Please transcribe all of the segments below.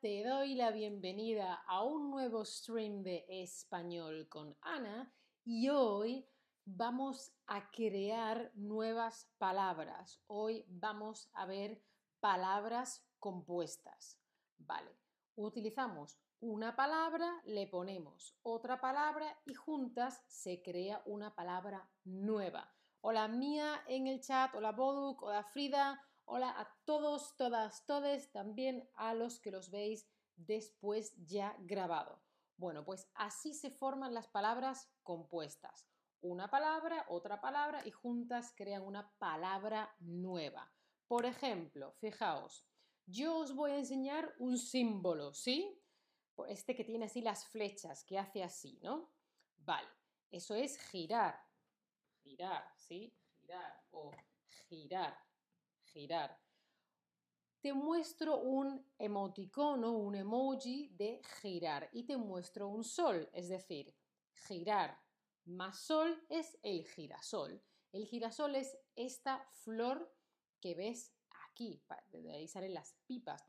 Te doy la bienvenida a un nuevo stream de español con Ana y hoy vamos a crear nuevas palabras. Hoy vamos a ver palabras compuestas. Vale, utilizamos una palabra, le ponemos otra palabra y juntas se crea una palabra nueva. Hola Mía en el chat, hola Boduk, hola Frida, Hola a todos, todas, todes, también a los que los veis después ya grabado. Bueno, pues así se forman las palabras compuestas. Una palabra, otra palabra y juntas crean una palabra nueva. Por ejemplo, fijaos, yo os voy a enseñar un símbolo, ¿sí? Este que tiene así las flechas, que hace así, ¿no? Vale, eso es girar. Girar, ¿sí? Girar o girar girar. Te muestro un emoticono, un emoji de girar y te muestro un sol, es decir, girar más sol es el girasol. El girasol es esta flor que ves aquí, de ahí salen las pipas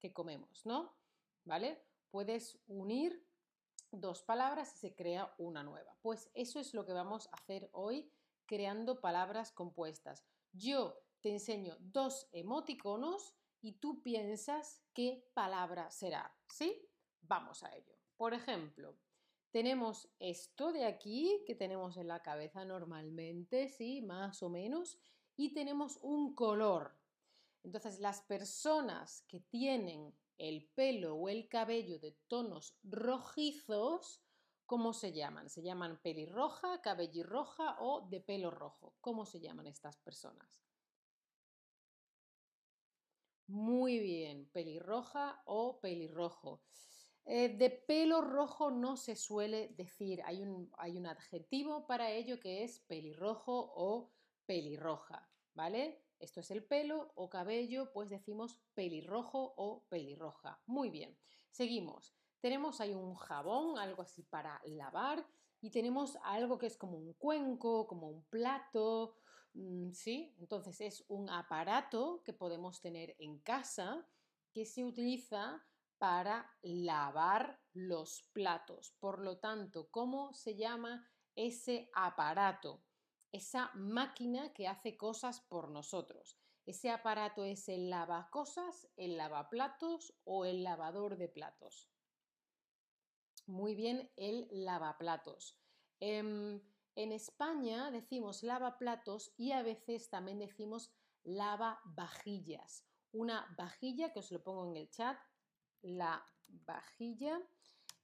que comemos, ¿no? ¿Vale? Puedes unir dos palabras y se crea una nueva. Pues eso es lo que vamos a hacer hoy creando palabras compuestas. Yo te enseño dos emoticonos y tú piensas qué palabra será, ¿sí? Vamos a ello. Por ejemplo, tenemos esto de aquí que tenemos en la cabeza normalmente, ¿sí? Más o menos. Y tenemos un color. Entonces, las personas que tienen el pelo o el cabello de tonos rojizos, ¿cómo se llaman? Se llaman pelirroja, cabellirroja o de pelo rojo. ¿Cómo se llaman estas personas? Muy bien, pelirroja o pelirrojo. Eh, de pelo rojo no se suele decir, hay un, hay un adjetivo para ello que es pelirrojo o pelirroja, ¿vale? Esto es el pelo o cabello, pues decimos pelirrojo o pelirroja. Muy bien, seguimos. Tenemos ahí un jabón, algo así para lavar, y tenemos algo que es como un cuenco, como un plato, ¿Sí? Entonces es un aparato que podemos tener en casa que se utiliza para lavar los platos. Por lo tanto, ¿cómo se llama ese aparato? Esa máquina que hace cosas por nosotros. Ese aparato es el lavacosas, el lavaplatos o el lavador de platos. Muy bien, el lavaplatos. Em, en España decimos lavaplatos y a veces también decimos lavavajillas. Una vajilla, que os lo pongo en el chat, la vajilla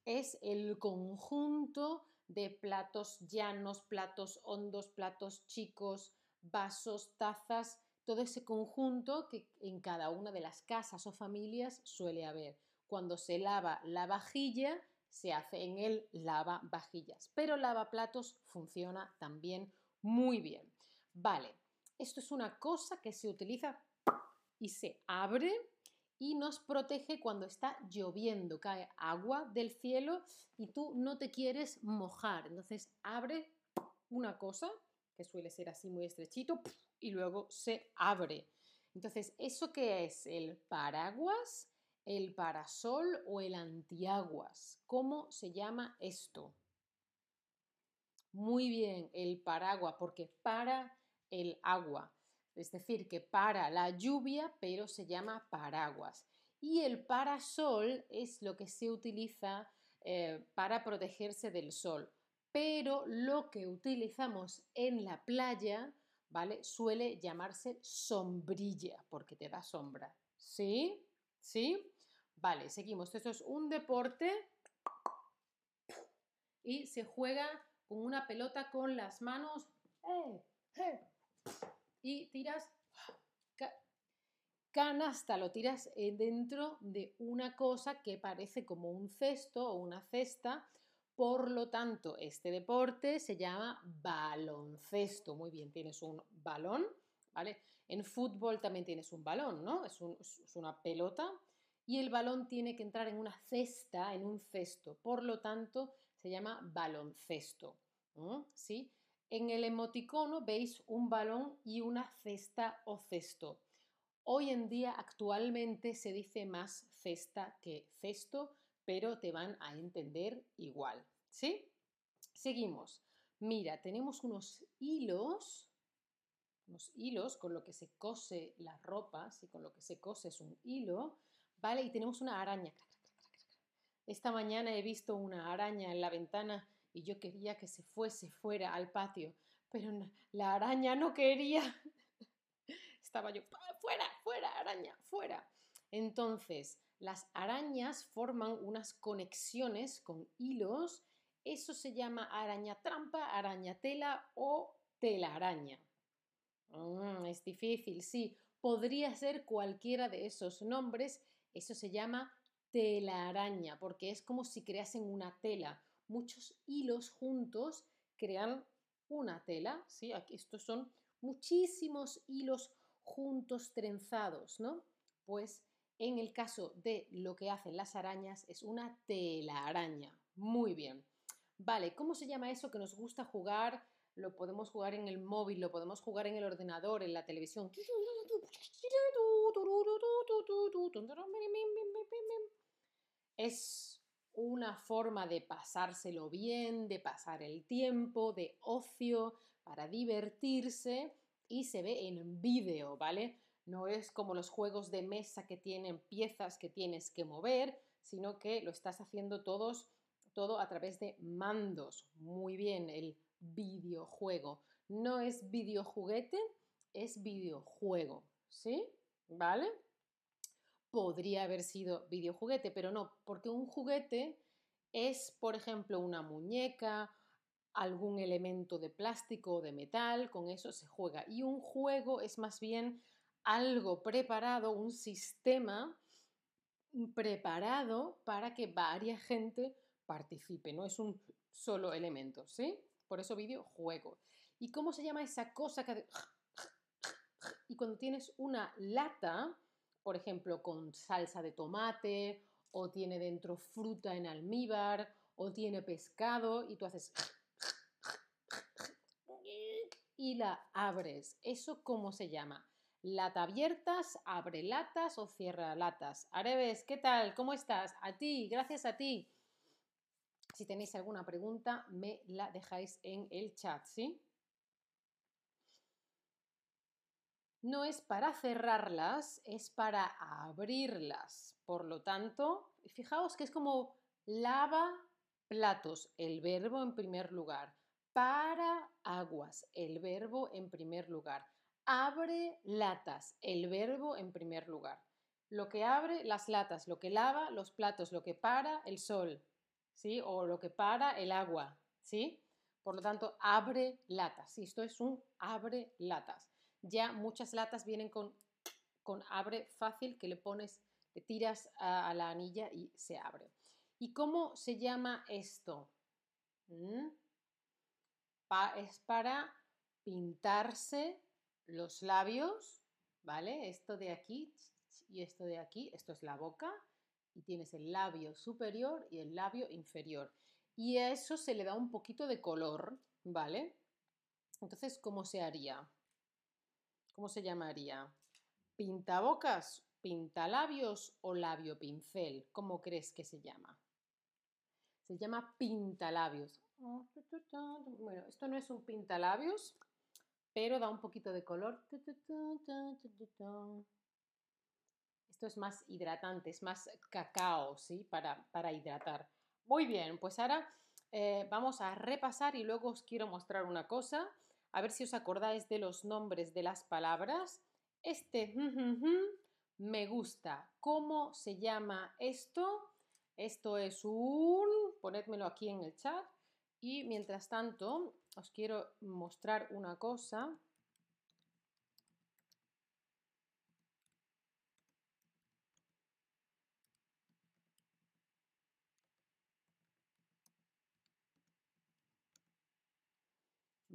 es el conjunto de platos llanos, platos hondos, platos chicos, vasos, tazas, todo ese conjunto que en cada una de las casas o familias suele haber. Cuando se lava la vajilla, se hace en el lavavajillas, pero lavaplatos funciona también muy bien. Vale, esto es una cosa que se utiliza y se abre y nos protege cuando está lloviendo, cae agua del cielo y tú no te quieres mojar. Entonces abre una cosa que suele ser así muy estrechito y luego se abre. Entonces, ¿eso qué es? El paraguas el parasol o el antiaguas. ¿Cómo se llama esto? Muy bien, el paraguas, porque para el agua. Es decir, que para la lluvia, pero se llama paraguas. Y el parasol es lo que se utiliza eh, para protegerse del sol. Pero lo que utilizamos en la playa, ¿vale? Suele llamarse sombrilla, porque te da sombra. ¿Sí? ¿Sí? Vale, seguimos. Esto es un deporte y se juega con una pelota con las manos ¡Eh! ¡Eh! y tiras canasta, lo tiras eh, dentro de una cosa que parece como un cesto o una cesta. Por lo tanto, este deporte se llama baloncesto. Muy bien, tienes un balón, ¿vale? En fútbol también tienes un balón, ¿no? Es, es una pelota y el balón tiene que entrar en una cesta, en un cesto. Por lo tanto, se llama baloncesto. ¿Sí? En el emoticono veis un balón y una cesta o cesto. Hoy en día, actualmente, se dice más cesta que cesto, pero te van a entender igual. ¿Sí? Seguimos. Mira, tenemos unos hilos, unos hilos con lo que se cose la ropa, si con lo que se cose es un hilo, ¿vale? Y tenemos una araña. Esta mañana he visto una araña en la ventana y yo quería que se fuese fuera al patio, pero la araña no quería. Estaba yo, fuera, fuera, araña, fuera. Entonces, las arañas forman unas conexiones con hilos. Eso se llama araña trampa, araña tela o telaraña. Mm, es difícil, sí. Podría ser cualquiera de esos nombres. Eso se llama telaraña, porque es como si creasen una tela. Muchos hilos juntos crean una tela, ¿sí? Aquí estos son muchísimos hilos juntos trenzados, ¿no? Pues en el caso de lo que hacen las arañas es una telaraña. Muy bien. Vale, ¿cómo se llama eso que nos gusta jugar? Lo podemos jugar en el móvil, lo podemos jugar en el ordenador, en la televisión. Es una forma de pasárselo bien, de pasar el tiempo, de ocio, para divertirse y se ve en vídeo, ¿vale? No es como los juegos de mesa que tienen piezas que tienes que mover, sino que lo estás haciendo todos, todo a través de mandos. Muy bien, el videojuego. No es videojuguete, es videojuego, ¿sí? ¿Vale? Podría haber sido videojuguete, pero no, porque un juguete es, por ejemplo, una muñeca, algún elemento de plástico o de metal, con eso se juega. Y un juego es más bien algo preparado, un sistema preparado para que varias gente participe, no es un solo elemento, ¿sí? Por eso videojuego. ¿Y cómo se llama esa cosa que... Y cuando tienes una lata, por ejemplo, con salsa de tomate, o tiene dentro fruta en almíbar, o tiene pescado, y tú haces... y la abres. ¿Eso cómo se llama? Lata abiertas, abre latas o cierra latas. Areves, ¿qué tal? ¿Cómo estás? A ti, gracias a ti. Si tenéis alguna pregunta, me la dejáis en el chat, ¿sí? No es para cerrarlas, es para abrirlas. Por lo tanto, fijaos que es como lava platos, el verbo en primer lugar. Para aguas, el verbo en primer lugar. Abre latas, el verbo en primer lugar. Lo que abre, las latas, lo que lava, los platos, lo que para, el sol, ¿sí? O lo que para, el agua, ¿sí? Por lo tanto, abre latas. Esto es un abre latas ya muchas latas vienen con, con abre fácil que le pones, le tiras a, la anilla y se abre. ¿Y cómo se llama esto? ¿Mm? es para pintarse los labios, ¿vale? Esto de aquí y esto de aquí, esto es la boca y tienes el labio superior y el labio inferior. Y a eso se le da un poquito de color, ¿vale? Entonces, ¿cómo se haría? ¿Cómo se llamaría? ¿Pintabocas, pintalabios o labio pincel? ¿Cómo crees que se llama? Se llama pintalabios. Bueno, esto no es un pintalabios, pero da un poquito de color. Esto es más hidratante, es más cacao, ¿sí? Para, para hidratar. Muy bien, pues ahora eh, vamos a repasar y luego os quiero mostrar una cosa a ver si os acordáis de los nombres de las palabras. Este me gusta. ¿Cómo se llama esto? Esto es un... Ponedmelo aquí en el chat. Y mientras tanto, os quiero mostrar una cosa.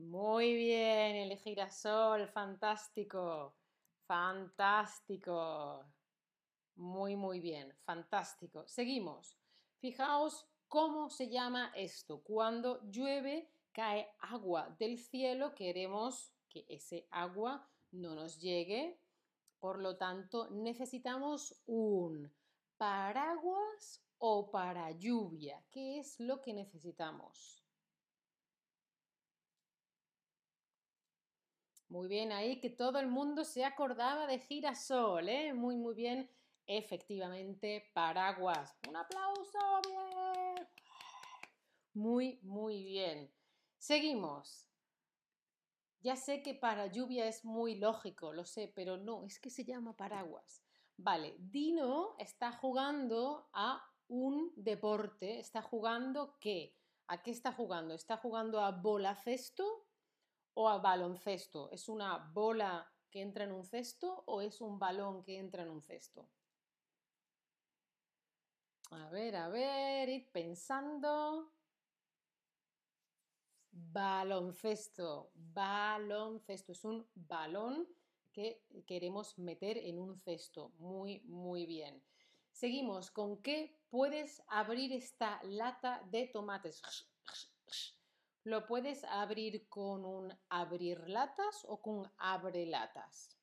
Muy bien, el girasol, fantástico, fantástico. Muy, muy bien, fantástico. Seguimos. Fijaos cómo se llama esto. Cuando llueve, cae agua del cielo, queremos que ese agua no nos llegue Por lo tanto, necesitamos un paraguas o para lluvia. ¿Qué es lo que necesitamos? Muy bien, ahí que todo el mundo se acordaba de girasol, ¿eh? Muy, muy bien. Efectivamente, paraguas. Un aplauso, bien. Muy, muy bien. Seguimos. Ya sé que para lluvia es muy lógico, lo sé, pero no, es que se llama paraguas. Vale, Dino está jugando a un deporte, está jugando qué? ¿A qué está jugando? ¿Está jugando a bola cesto o a baloncesto? ¿Es una bola que entra en un cesto o es un balón que entra en un cesto? A ver, a ver, id pensando. Baloncesto, baloncesto, es un balón que queremos meter en un cesto. Muy, muy bien. Seguimos, ¿con qué puedes abrir esta lata de tomates? ¿Lo puedes abrir con un abrir latas o con abre latas?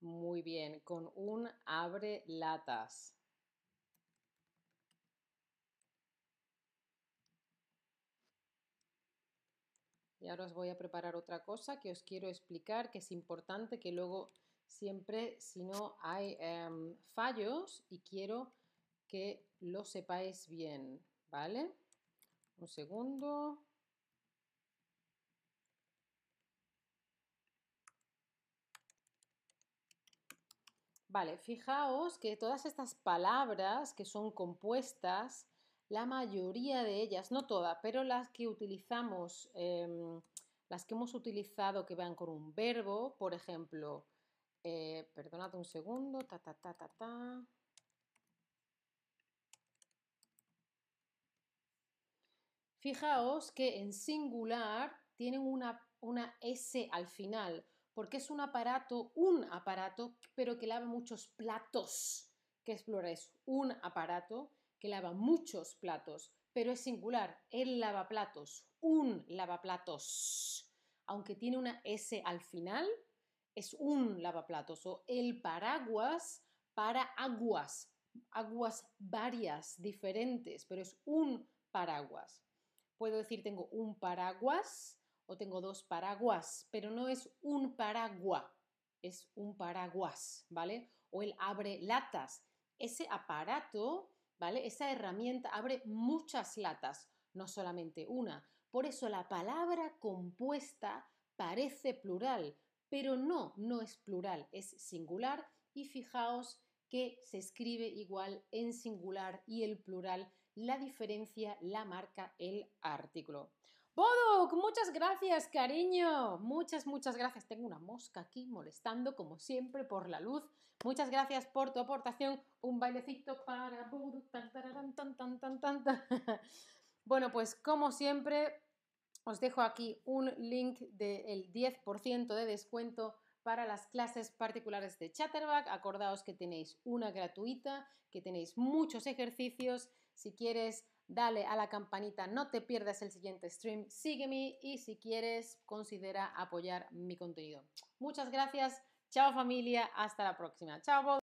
Muy bien, con un abre latas. Y ahora os voy a preparar otra cosa que os quiero explicar, que es importante, que luego siempre, si no hay em, fallos, y quiero que lo sepáis bien, ¿vale? Un segundo. Vale, fijaos que todas estas palabras que son compuestas, la mayoría de ellas, no todas, pero las que utilizamos, em, las que hemos utilizado que van con un verbo, por ejemplo, eh, perdonad un segundo, ta, ta, ta, ta, ta. Fijaos que en singular tienen una, una S al final, porque es un aparato, un aparato, pero que lava muchos platos, que es un aparato que lava muchos platos, pero es singular, el lavaplatos, un lavaplatos, aunque tiene una S al final, es un lavaplatos o el paraguas para aguas, aguas varias, diferentes, pero es un paraguas. Puedo decir tengo un paraguas, o tengo dos paraguas, pero no es un paraguas, es un paraguas, ¿vale? O el abre latas. Ese aparato, Esa herramienta abre muchas latas, no solamente una. Por eso la palabra compuesta parece plural, pero no, no es plural, es singular y fijaos que se escribe igual en singular y el plural, la diferencia la marca el artículo. Boduk, muchas gracias, cariño. Muchas, muchas gracias. Tengo una mosca aquí molestando, como siempre, por la luz. Muchas gracias por tu aportación. Un bailecito para Boduk. bueno, pues como siempre, os dejo aquí un link del 10% de descuento para las clases particulares de Chatterback. Acordaos que tenéis una gratuita, que tenéis muchos ejercicios. Si quieres dale a la campanita, no te pierdas el siguiente stream, sígueme y si quieres considera apoyar mi contenido. Muchas gracias, chao familia, hasta la próxima. Chao.